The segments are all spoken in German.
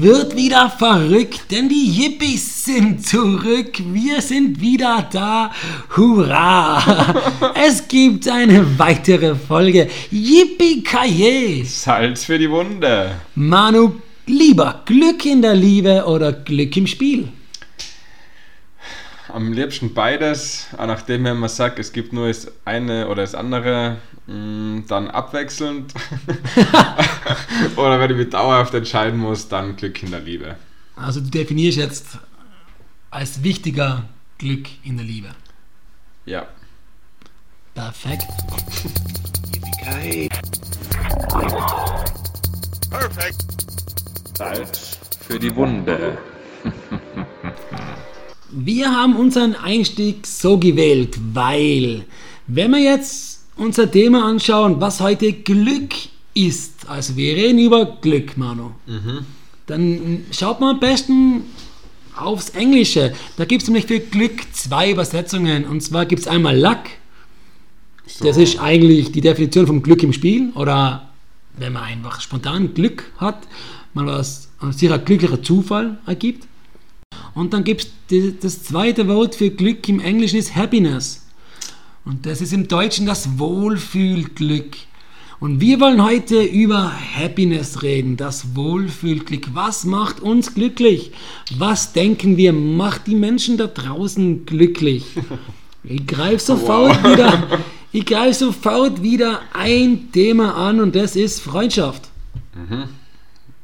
es wird wieder verrückt, denn die Yippies sind zurück. Wir sind wieder da. Hurra! es gibt eine weitere Folge. Yippie Kaye. Salz für die Wunde. Manu, lieber Glück in der Liebe oder Glück im Spiel? Am liebsten beides, nachdem man sagt, es gibt nur das eine oder das andere, mm, dann abwechselnd. oder wenn ich mich dauerhaft entscheiden muss, dann Glück in der Liebe. Also du definierst jetzt als wichtiger Glück in der Liebe. Ja. Perfekt. Perfekt. Salz für die Wunde. Wir haben unseren Einstieg so gewählt, weil, wenn wir jetzt unser Thema anschauen, was heute Glück ist, also wir reden über Glück, Manu, mhm. dann schaut man am besten aufs Englische. Da gibt es nämlich für Glück zwei Übersetzungen. Und zwar gibt es einmal Luck. So. Das ist eigentlich die Definition vom Glück im Spiel. Oder wenn man einfach spontan Glück hat, mal was sich ein glücklicher Zufall ergibt. Und dann gibt es das zweite Wort für Glück im Englischen ist Happiness. Und das ist im Deutschen das Wohlfühlglück. Und wir wollen heute über Happiness reden, das Wohlfühlglück. Was macht uns glücklich? Was denken wir, macht die Menschen da draußen glücklich? Ich greife sofort wow. wieder, ich greife sofort wieder ein Thema an und das ist Freundschaft. Mhm.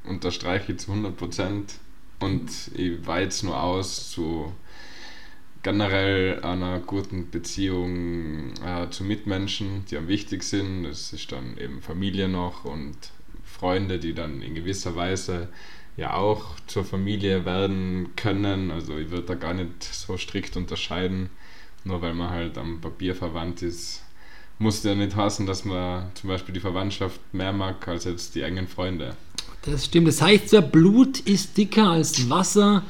Unterstreiche ich zu 100 Prozent. Und ich jetzt nur aus zu generell einer guten Beziehung äh, zu Mitmenschen, die am wichtig sind. Das ist dann eben Familie noch und Freunde, die dann in gewisser Weise ja auch zur Familie werden können. Also ich würde da gar nicht so strikt unterscheiden. Nur weil man halt am Papier verwandt ist, muss ja nicht heißen, dass man zum Beispiel die Verwandtschaft mehr mag als jetzt die engen Freunde. Das stimmt. Das heißt ja, Blut ist dicker als Wasser.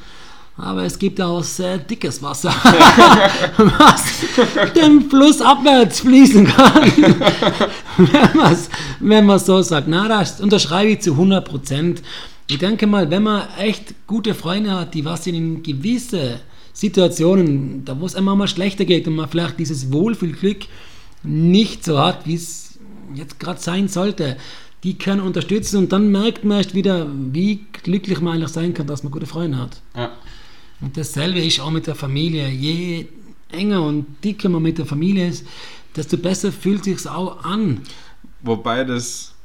Aber es gibt auch sehr dickes Wasser, was dem Fluss abwärts fließen kann, wenn man es so sagt. Na, das unterschreibe ich zu 100 Prozent. Ich denke mal, wenn man echt gute Freunde hat, die was in gewisse Situationen, da wo es einmal mal schlechter geht und man vielleicht dieses Wohlfühlglück nicht so hat, wie es jetzt gerade sein sollte, die können unterstützen und dann merkt man erst wieder, wie glücklich man eigentlich sein kann, dass man gute Freunde hat. Ja. Und dasselbe ist auch mit der Familie. Je enger und dicker man mit der Familie ist, desto besser fühlt sich auch an. Wobei das,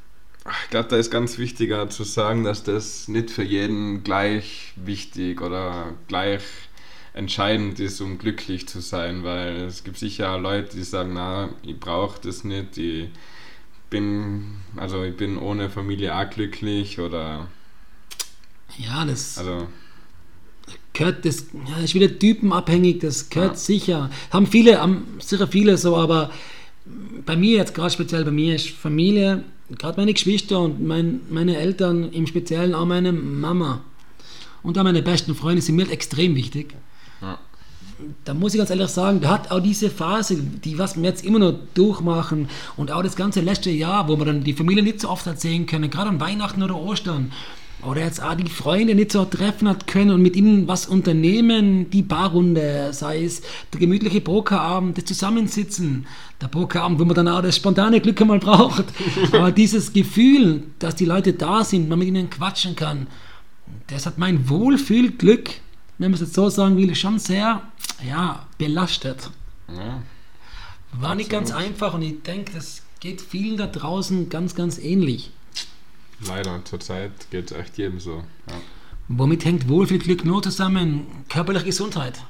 ich glaube, da ist ganz wichtiger zu sagen, dass das nicht für jeden gleich wichtig oder gleich entscheidend ist, um glücklich zu sein, weil es gibt sicher Leute, die sagen, na, ich brauche das nicht, ich bin, also ich bin ohne Familie auch glücklich oder ja, das also gehört, das ja, ist wieder typenabhängig, das gehört ja. sicher. Haben viele, haben sicher viele so, aber bei mir jetzt gerade speziell bei mir ist Familie, gerade meine Geschwister und mein, meine Eltern im Speziellen auch meine Mama und auch meine besten Freunde sind mir extrem wichtig. Ja. Da muss ich ganz ehrlich sagen, da hat auch diese Phase, die was wir jetzt immer noch durchmachen und auch das ganze letzte Jahr, wo wir dann die Familie nicht so oft erzählen können, gerade an Weihnachten oder Ostern, oder jetzt auch die Freunde nicht so treffen hat können und mit ihnen was unternehmen, die Barrunde, sei es der gemütliche Pokerabend, das Zusammensitzen, der Pokerabend, wo man dann auch das spontane Glück einmal braucht. Aber dieses Gefühl, dass die Leute da sind, man mit ihnen quatschen kann, das hat mein Wohlfühlglück, wenn man es jetzt so sagen will, schon sehr ja, belastet. Ja, War nicht ganz einfach und ich denke, das geht vielen da draußen ganz, ganz ähnlich. Leider, zurzeit geht es echt jedem so. Ja. Womit hängt Wohlfühlglück nur zusammen? Körperliche Gesundheit.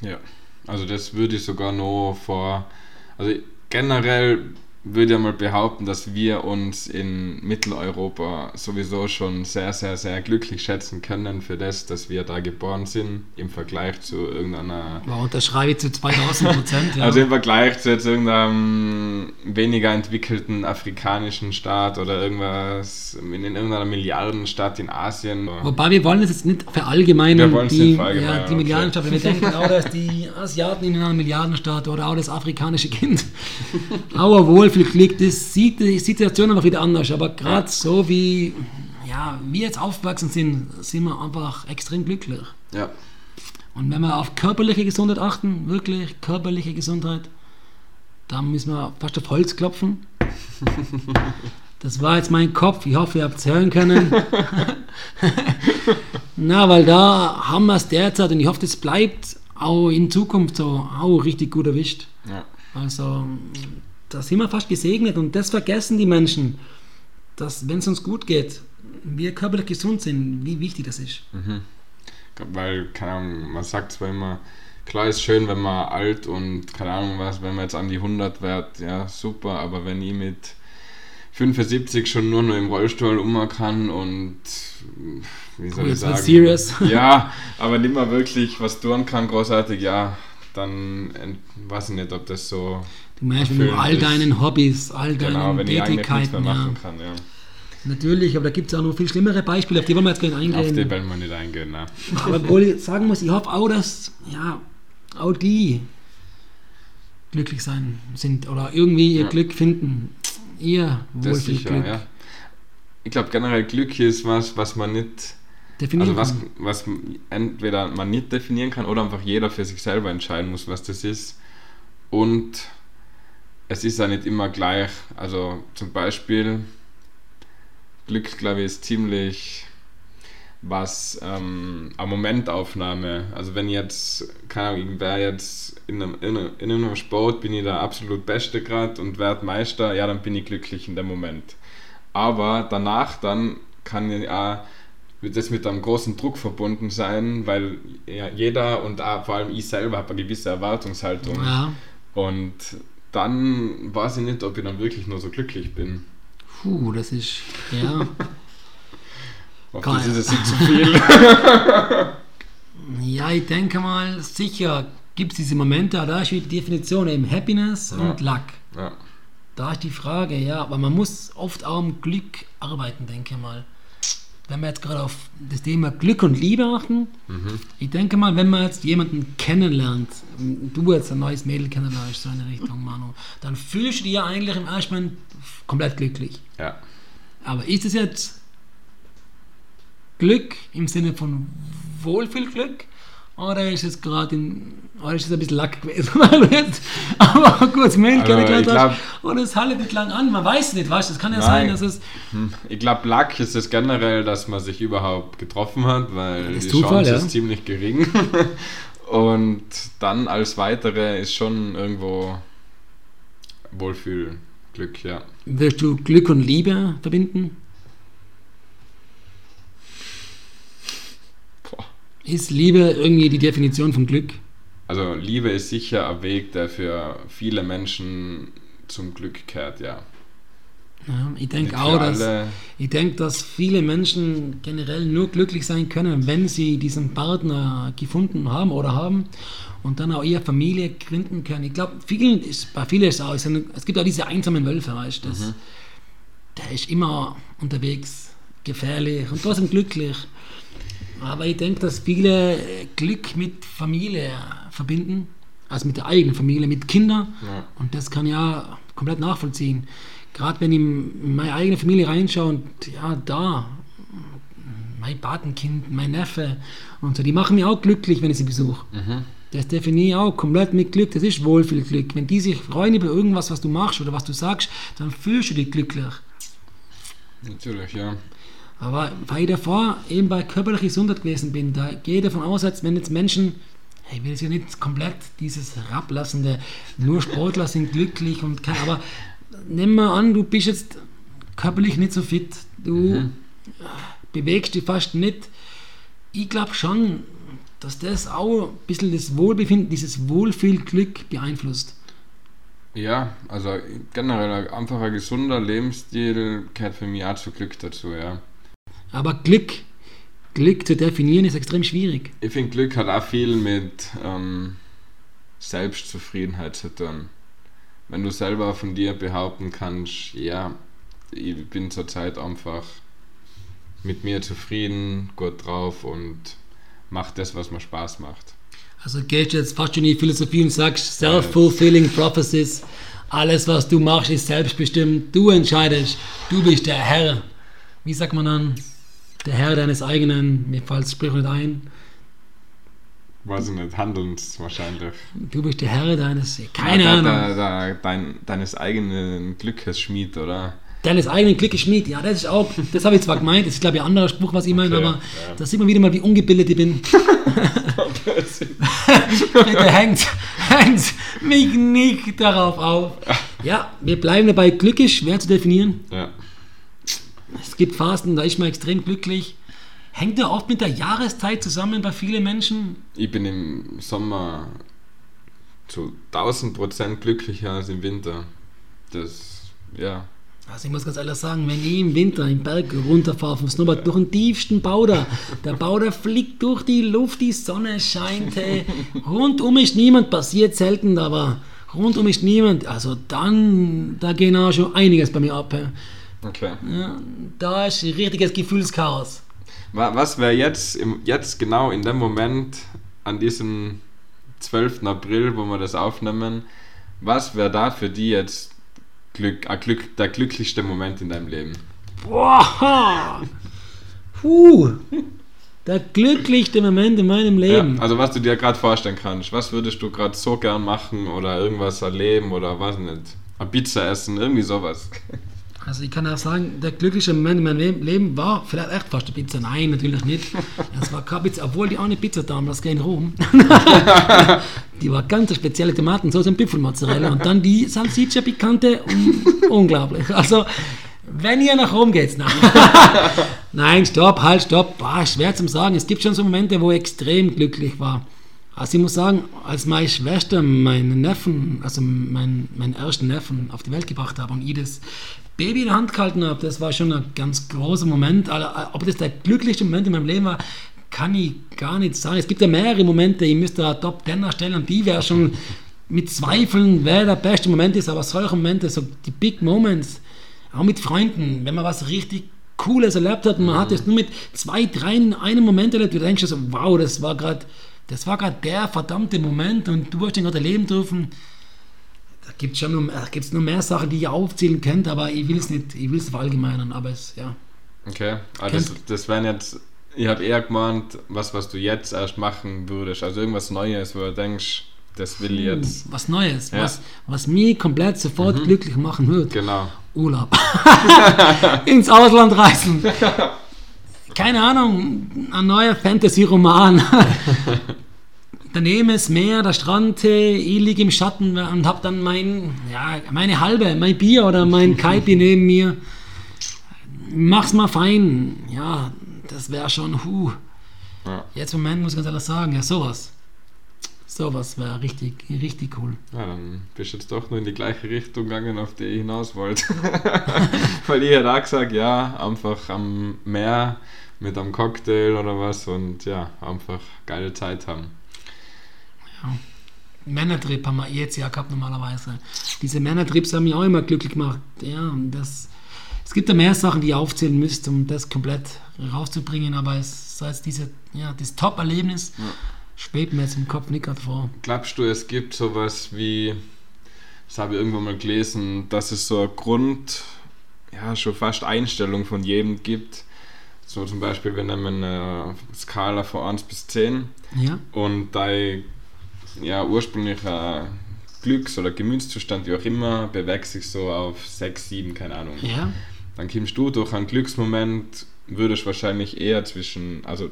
Ja, also das würde ich sogar nur vor, also generell würde ja mal behaupten, dass wir uns in Mitteleuropa sowieso schon sehr, sehr, sehr glücklich schätzen können für das, dass wir da geboren sind, im Vergleich zu irgendeiner. Wow, unterschreibe ich zu 2000 Prozent. Ja. Also im Vergleich zu jetzt irgendeinem weniger entwickelten afrikanischen Staat oder irgendwas in irgendeiner Milliardenstadt in Asien. Wobei wir wollen es jetzt nicht verallgemeinern. Wir wollen es nicht verallgemeinern. Ja, die Milliardenstadt. Wir denken auch, dass die Asiaten in einer Milliardenstadt oder auch das afrikanische Kind. Aber wohl Zweifel liegt, das sieht die Situation einfach wieder anders. Aber gerade so wie ja, wir jetzt aufgewachsen sind, sind wir einfach extrem glücklich. Ja. Und wenn wir auf körperliche Gesundheit achten, wirklich körperliche Gesundheit, dann müssen wir fast auf Holz klopfen. Das war jetzt mein Kopf. Ich hoffe, ihr habt es hören können. Na, weil da haben wir es derzeit und ich hoffe, das bleibt auch in Zukunft so auch richtig gut erwischt. Ja. Also, da sind wir fast gesegnet und das vergessen die Menschen, dass, wenn es uns gut geht, wir körperlich gesund sind, wie wichtig das ist. Mhm. Weil, keine Ahnung, man sagt zwar immer, klar ist schön, wenn man alt und keine Ahnung was, wenn man jetzt an die 100 wird, ja, super, aber wenn ich mit 75 schon nur noch im Rollstuhl um kann und wie soll oh, ich sagen? Serious. Ja, aber nicht mehr wirklich was tun kann, großartig, ja, dann weiß ich nicht, ob das so. Du meinst, wenn du all deinen Hobbys, all genau, deinen genau, Tätigkeiten ja. machen kann, ja. Natürlich, aber da gibt es auch noch viel schlimmere Beispiele, auf die wollen wir jetzt gar nicht eingehen. Auf die wollen wir nicht eingehen, ne. Aber obwohl ich sagen muss, ich hoffe auch, dass ja, auch die glücklich sein sind oder irgendwie ihr ja. Glück finden. Ihr Wohlfühlglück. Ja. Ich glaube generell Glück ist was, was man nicht definieren also was, was entweder man nicht definieren kann oder einfach jeder für sich selber entscheiden muss, was das ist. Und es ist ja nicht immer gleich. Also zum Beispiel Glück, glaube ich, ist ziemlich was ähm, eine Momentaufnahme. Also wenn jetzt, keine Ahnung, ich wäre jetzt in einem, in, einem, in einem Sport, bin ich der absolut Beste gerade und werde Meister, ja, dann bin ich glücklich in dem Moment. Aber danach dann kann wird das mit einem großen Druck verbunden sein, weil ja, jeder und auch vor allem ich selber habe eine gewisse Erwartungshaltung. Ja. Und dann weiß ich nicht, ob ich dann wirklich nur so glücklich bin. Puh, das ist, ja. Auf das ist es nicht zu viel. ja, ich denke mal, sicher gibt es diese Momente, da ist die Definition eben Happiness ja. und Luck. Ja. Da ist die Frage, ja, aber man muss oft auch am Glück arbeiten, denke ich mal. Wenn wir jetzt gerade auf das Thema Glück und Liebe achten, mhm. ich denke mal, wenn man jetzt jemanden kennenlernt, du jetzt ein neues Mädel kennenlernst, so in der Richtung, Manu, dann fühlst du dich ja eigentlich im ersten Moment komplett glücklich. Ja. Aber ist es jetzt Glück im Sinne von Wohlfühlglück? Oder ist es gerade oder ist es ein bisschen Lack gewesen, du aber kurz Mail also, kennengelernt hast und es haltet nicht lang an, man weiß nicht, weißt Es kann ja nein. sein, dass es... Hm. Ich glaube, Lack ist es generell, dass man sich überhaupt getroffen hat, weil die Zufall, Chance ja. ist ziemlich gering. und dann als weitere ist schon irgendwo Wohlfühlglück, ja. Willst du Glück und Liebe verbinden? Ist Liebe irgendwie die Definition von Glück? Also Liebe ist sicher ein Weg, der für viele Menschen zum Glück kehrt, ja. ja ich denke auch, dass, ich denk, dass viele Menschen generell nur glücklich sein können, wenn sie diesen Partner gefunden haben oder haben und dann auch ihre Familie gründen können. Ich glaube, vielen ist, bei vielen ist es auch, es gibt auch diese einsamen Wölfe, weißt du, mhm. der ist immer unterwegs, gefährlich und trotzdem glücklich. Aber ich denke, dass viele Glück mit Familie verbinden, also mit der eigenen Familie, mit Kindern. Ja. Und das kann ja komplett nachvollziehen. Gerade wenn ich in meine eigene Familie reinschaue und ja, da, mein Patenkind, mein Neffe und so, die machen mich auch glücklich, wenn ich sie besuche. Mhm. Das definiere ich auch komplett mit Glück. Das ist Wohlfühlglück. Wenn die sich freuen über irgendwas, was du machst oder was du sagst, dann fühlst du dich glücklich. Natürlich, ja. Aber weil ich davor eben bei körperlicher Gesundheit gewesen bin, da gehe ich davon aus, als wenn jetzt Menschen, ich will es ja nicht komplett dieses herablassende, nur Sportler sind glücklich und kein, aber nimm mal an, du bist jetzt körperlich nicht so fit, du mhm. bewegst dich fast nicht. Ich glaube schon, dass das auch ein bisschen das Wohlbefinden, dieses Wohlfühlglück beeinflusst. Ja, also generell ein gesunder Lebensstil gehört für mich auch zu Glück dazu, ja. Aber Glück, Glück zu definieren ist extrem schwierig. Ich finde, Glück hat auch viel mit ähm, Selbstzufriedenheit zu tun. Wenn du selber von dir behaupten kannst, ja, ich bin zurzeit einfach mit mir zufrieden, gut drauf und mach das, was mir Spaß macht. Also gehst du jetzt fast schon in die Philosophie und sagst, self-fulfilling prophecies, alles was du machst ist selbstbestimmt, du entscheidest, du bist der Herr. Wie sagt man dann? Der Herr deines eigenen, mir fällt das Sprichwort ein. Weiß ich nicht, Handelns wahrscheinlich. Du bist der Herr deines, keine ja, Ahnung. Da, da, dein, deines eigenen Glückes Schmied, oder? Deines eigenen Glückes Schmied, ja, das ist auch, das habe ich zwar gemeint, das ist glaube ich ein anderer Spruch, was ich meine, okay, aber ja. da sieht man wieder mal, wie ungebildet ich bin. Bitte hängt, hängt mich nicht darauf auf. Ja, wir bleiben dabei, Glück ist schwer zu definieren. Ja. Es gibt Phasen, da ist man extrem glücklich. Hängt ja oft mit der Jahreszeit zusammen bei vielen Menschen? Ich bin im Sommer zu 1000 Prozent glücklicher als im Winter. Das, ja. Also ich muss ganz ehrlich sagen, wenn ich im Winter im Berg runterfahre vom Snowboard durch den tiefsten Bauder, der Bauder fliegt durch die Luft, die Sonne scheint, hey, rundum ist niemand, passiert selten, aber rundum ist niemand, also dann, da geht auch schon einiges bei mir ab. Hey. Okay. Ja, da ist ein richtiges Gefühlschaos. Was wäre jetzt, jetzt genau in dem Moment, an diesem 12. April, wo wir das aufnehmen, was wäre da für die jetzt Glück, Glück, der glücklichste Moment in deinem Leben? Boah! Puh! Der glücklichste Moment in meinem Leben. Ja, also was du dir gerade vorstellen kannst. Was würdest du gerade so gern machen oder irgendwas erleben oder was nicht? Eine Pizza essen, irgendwie sowas. Also ich kann auch sagen, der glücklichste Moment in meinem Leben war vielleicht echt fast eine Pizza. Nein, natürlich nicht. Es war keine Pizza, obwohl die auch eine Pizza da haben, das in Rom. die war ganz spezielle Tomatensauce und Büffelmozzarella und dann die Salsiccia Picante unglaublich. Also wenn ihr nach Rom geht, nein. nein, stopp, halt, stopp. Boah, schwer zu sagen. Es gibt schon so Momente, wo ich extrem glücklich war. Also ich muss sagen, als meine Schwester meinen Neffen, also meinen, meinen ersten Neffen auf die Welt gebracht habe und ich das Baby in der Hand gehalten habe, das war schon ein ganz großer Moment. Ob das der glücklichste Moment in meinem Leben war, kann ich gar nicht sagen. Es gibt ja mehrere Momente, ich müsste da Top 10 erstellen und die wäre schon mit Zweifeln, wer der beste Moment ist, aber solche Momente, so die Big Moments, auch mit Freunden, wenn man was richtig Cooles erlebt hat und man hat es nur mit zwei, drei in einem Moment erlebt, du denkst so, wow, das war gerade das war gerade der verdammte Moment und du hast den gerade erleben dürfen. Da gibt es schon noch, gibt's noch mehr Sachen, die ihr aufzählen könnt, aber ich will es nicht, ich will es verallgemeinern, aber es, ja. Okay, also das, das wären jetzt, ich habe eher gemeint, was, was du jetzt erst machen würdest, also irgendwas Neues, wo du denkst, das will ich jetzt. Was Neues, ja. was, was mich komplett sofort mhm. glücklich machen wird. Genau. Urlaub. Ins Ausland reisen. keine Ahnung, ein neuer Fantasy-Roman. Daneben ist Meer, der Strand, ich liege im Schatten und habe dann mein, ja, meine halbe, mein Bier oder mein Kaipi neben mir. Mach's mal fein. Ja, das wäre schon, huh. Ja. Jetzt im Moment muss ich ganz ehrlich sagen, ja, sowas. Sowas wäre richtig, richtig cool. Ja, dann bist du jetzt doch nur in die gleiche Richtung gegangen, auf die ich hinaus wollte. Weil ich hätte auch gesagt, ja, einfach am Meer mit einem Cocktail oder was und ja, einfach geile Zeit haben. Ja. Männertrip haben wir jetzt ja gehabt normalerweise. Diese Männertrips haben mich auch immer glücklich gemacht. Ja, das, es gibt ja mehr Sachen, die ihr aufzählen müsst, um das komplett rauszubringen, aber es sei jetzt diese, ja, das Top-Erlebnis ja. schwebt mir jetzt im Kopf nicht gerade vor. Glaubst du, es gibt sowas wie, das habe ich irgendwo mal gelesen, dass es so eine Grund, ja, schon fast Einstellung von jedem gibt, so zum Beispiel, wir nehmen eine Skala von 1 bis 10 ja. und dein ja, ursprünglicher Glücks- oder Gemütszustand, wie auch immer, bewegt sich so auf 6, 7, keine Ahnung. Ja. Dann kommst du durch einen Glücksmoment, würdest wahrscheinlich eher zwischen, also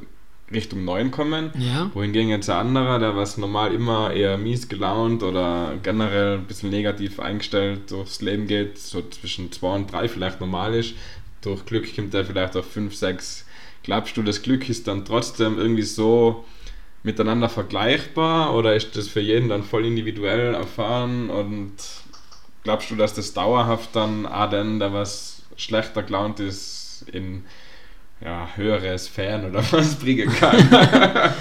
Richtung 9 kommen. Ja. Wohingegen jetzt ein anderer, der was normal immer eher mies gelaunt oder generell ein bisschen negativ eingestellt durchs Leben geht, so zwischen 2 und 3 vielleicht normal ist, durch Glück kommt er vielleicht auf 5, 6. Glaubst du, das Glück ist dann trotzdem irgendwie so miteinander vergleichbar oder ist das für jeden dann voll individuell erfahren und glaubst du, dass das dauerhaft dann auch den, der was schlechter gelaunt ist, in ja, höhere Sphären oder was bringen kann?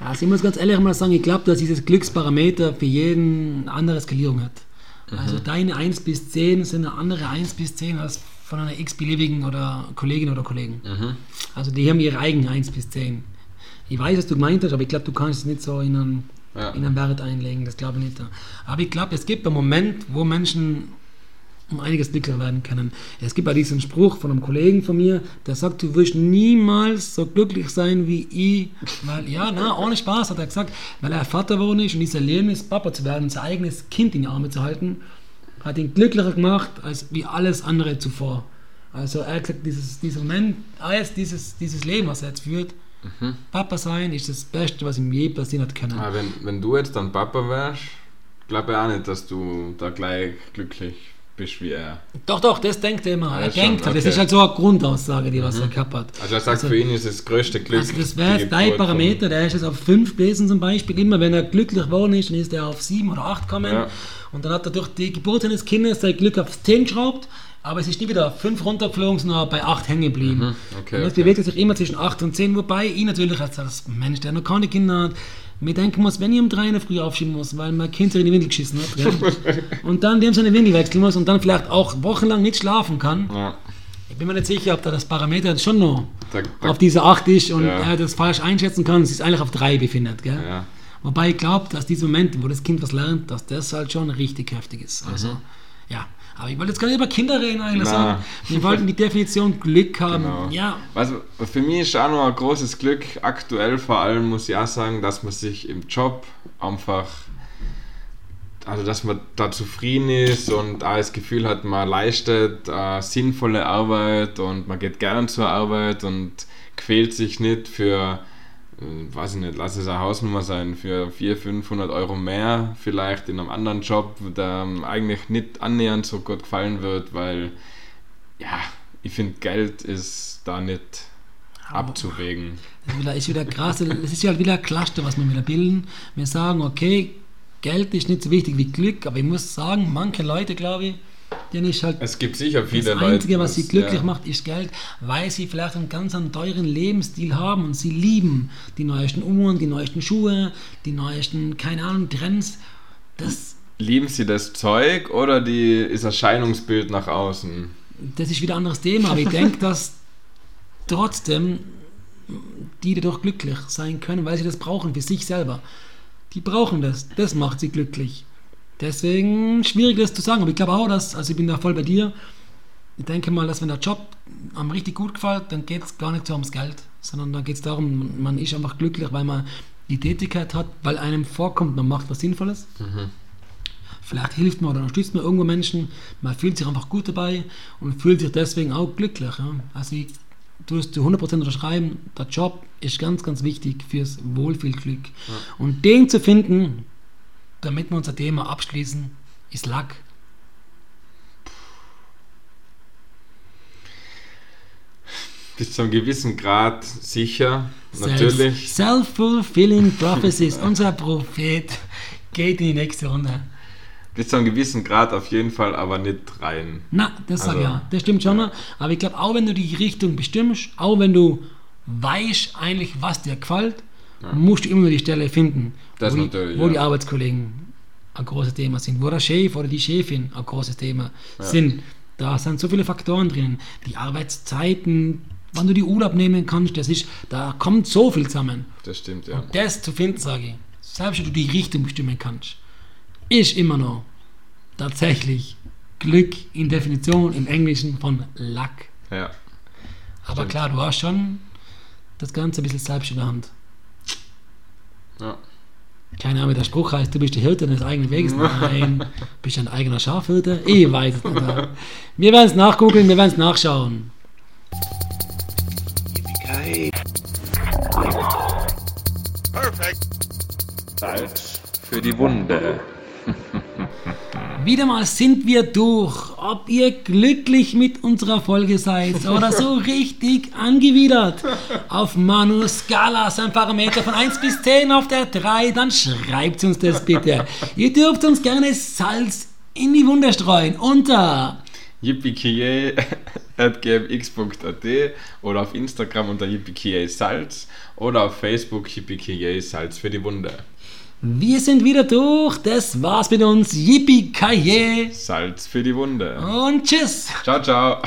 also ich muss ganz ehrlich mal sagen, ich glaube, dass dieses Glücksparameter für jeden eine andere Skalierung hat. Also mhm. deine 1 bis 10 sind eine andere 1 bis 10 als von einer x-beliebigen oder Kollegin oder Kollegen. Mhm. Also die haben ihre eigenen 1 bis 10. Ich weiß, was du gemeint hast, aber ich glaube, du kannst es nicht so in einen, ja. in einen Wert einlegen, das glaube ich nicht. Aber ich glaube, es gibt einen Moment, wo Menschen um einiges glücklicher werden können. Es gibt ja diesen Spruch von einem Kollegen von mir, der sagt, du wirst niemals so glücklich sein wie ich. Weil, ja, na, ohne Spaß hat er gesagt, weil er Vater geworden ist und dieser Erlebnis, Papa zu werden, sein eigenes Kind in die Arme zu halten, hat ihn glücklicher gemacht als wie alles andere zuvor. Also er hat gesagt, dieses, dieser Moment, alles dieses, dieses Leben, was er jetzt führt, mhm. Papa sein ist das Beste, was ihm je passieren hat können. Aber wenn, wenn du jetzt dann Papa wärst, glaube ich auch nicht, dass du da gleich glücklich bist wie er. Doch, doch, das denkt er immer. Ja, er denkt okay. das ist halt so eine Grundaussage, die was mhm. er gehabt hat. Also er sagt, also, für ihn ist das größte Glück. Also das wäre dein Parameter, der ist jetzt auf 5 gewesen zum Beispiel. Immer wenn er glücklich geworden ist, dann ist er auf 7 oder 8 gekommen. Ja. Und dann hat er durch die Geburt seines Kindes sein Glück auf 10 geschraubt. Aber es ist nie wieder 5 runtergeflogen, sondern bei 8 hängen geblieben. Mhm. Okay, und das okay. bewegt sich immer zwischen 8 und 10, wobei ich natürlich als Mensch, der noch keine Kinder hat, mir denken muss, wenn ich um drei in der Früh aufschieben muss, weil mein Kind sich in die Windel geschissen hat, ja, und dann dem seine Windel wechseln muss und dann vielleicht auch wochenlang nicht schlafen kann, ja. ich bin mir nicht sicher, ob da das Parameter schon noch da, da, auf diese 8 ist und ja. er das falsch einschätzen kann, es sich eigentlich auf 3 befindet. Gell? Wobei ich glaube, dass diese Momente, wo das Kind was lernt, dass das halt schon richtig heftig ist. Also, mhm. ja. Aber ich wollte jetzt gar nicht über Kinder reden eigentlich, sondern wir wollten die Definition Glück haben. Genau. Ja. Also für mich ist auch noch ein großes Glück, aktuell vor allem muss ich auch sagen, dass man sich im Job einfach, also dass man da zufrieden ist und auch das Gefühl hat, man leistet äh, sinnvolle Arbeit und man geht gern zur Arbeit und quält sich nicht für weiß ich nicht, lass es eine Hausnummer sein, für 400, 500 Euro mehr vielleicht in einem anderen Job, der eigentlich nicht annähernd so gut gefallen wird, weil ja, ich finde, Geld ist da nicht abzuwägen. Das ist wieder krass, das ist ja halt wieder ein Cluster, was wir wieder bilden. Wir sagen, okay, Geld ist nicht so wichtig wie Glück, aber ich muss sagen, manche Leute, glaube ich, den ist halt es gibt sicher viele das Einzige, was sie glücklich ja. macht, ist Geld, weil sie vielleicht einen ganz einen teuren Lebensstil haben und sie lieben die neuesten Uhren, die neuesten Schuhe, die neuesten, keine Ahnung, Trends. Das lieben sie das Zeug oder die, das Erscheinungsbild nach außen? Das ist wieder ein anderes Thema, aber ich denke, dass trotzdem die dadurch glücklich sein können, weil sie das brauchen für sich selber. Die brauchen das, das macht sie glücklich. Deswegen schwierig das zu sagen, aber ich glaube auch, dass, also ich bin da voll bei dir. Ich denke mal, dass wenn der Job einem richtig gut gefällt, dann geht es gar nicht so ums Geld, sondern dann geht es darum, man ist einfach glücklich, weil man die Tätigkeit hat, weil einem vorkommt, man macht was Sinnvolles. Mhm. Vielleicht hilft man oder unterstützt man irgendwo Menschen, man fühlt sich einfach gut dabei und fühlt sich deswegen auch glücklich. Ja. Also ich du wirst zu 100% unterschreiben, der Job ist ganz, ganz wichtig fürs Wohlfühlglück. Ja. Und den zu finden, damit wir unser Thema abschließen, ist Lack. Bis zu einem gewissen Grad sicher, natürlich. Self-fulfilling prophecies. Unser Prophet geht in die nächste Runde. Bis zu einem gewissen Grad auf jeden Fall, aber nicht rein. Na, das also, sage ich ja. Das stimmt schon. Ja. Aber ich glaube, auch wenn du die Richtung bestimmst, auch wenn du weißt eigentlich, was dir gefällt, ja. musst du immer die Stelle finden, das wo, die, wo ja. die Arbeitskollegen ein großes Thema sind, wo der Chef oder die Chefin ein großes Thema ja. sind. Da sind so viele Faktoren drin. Die Arbeitszeiten, wann du die Urlaub nehmen kannst, das ist, da kommt so viel zusammen. Das stimmt, ja. Und das zu finden, sage ich, selbst wenn du die Richtung bestimmen kannst, ist immer noch tatsächlich Glück in Definition im Englischen von Luck. Ja. Aber stimmt. klar, du hast schon das Ganze ein bisschen selbst in der Hand. Ja. Keine Ahnung, wie der Spruch heißt, du bist der Hirte deines eigenen Weges. Nein, bist ein eigener Schafhirte. Ich weiß es nicht. Wir werden es nachgoogeln, wir werden es nachschauen. Perfekt. Salz für die Wunde. Wieder mal sind wir durch. Ob ihr glücklich mit unserer Folge seid oder so richtig angewidert. Auf Manus Skala sein Parameter von 1 bis 10 auf der 3, dann schreibt uns das bitte. Ihr dürft uns gerne Salz in die Wunde streuen unter yippiekiye.gmx.at oder auf Instagram unter yippiekiye Salz oder auf Facebook yippiekiye Salz für die Wunde. Wir sind wieder durch. Das war's mit uns. Yippie Salz für die Wunde. Und tschüss. Ciao, ciao.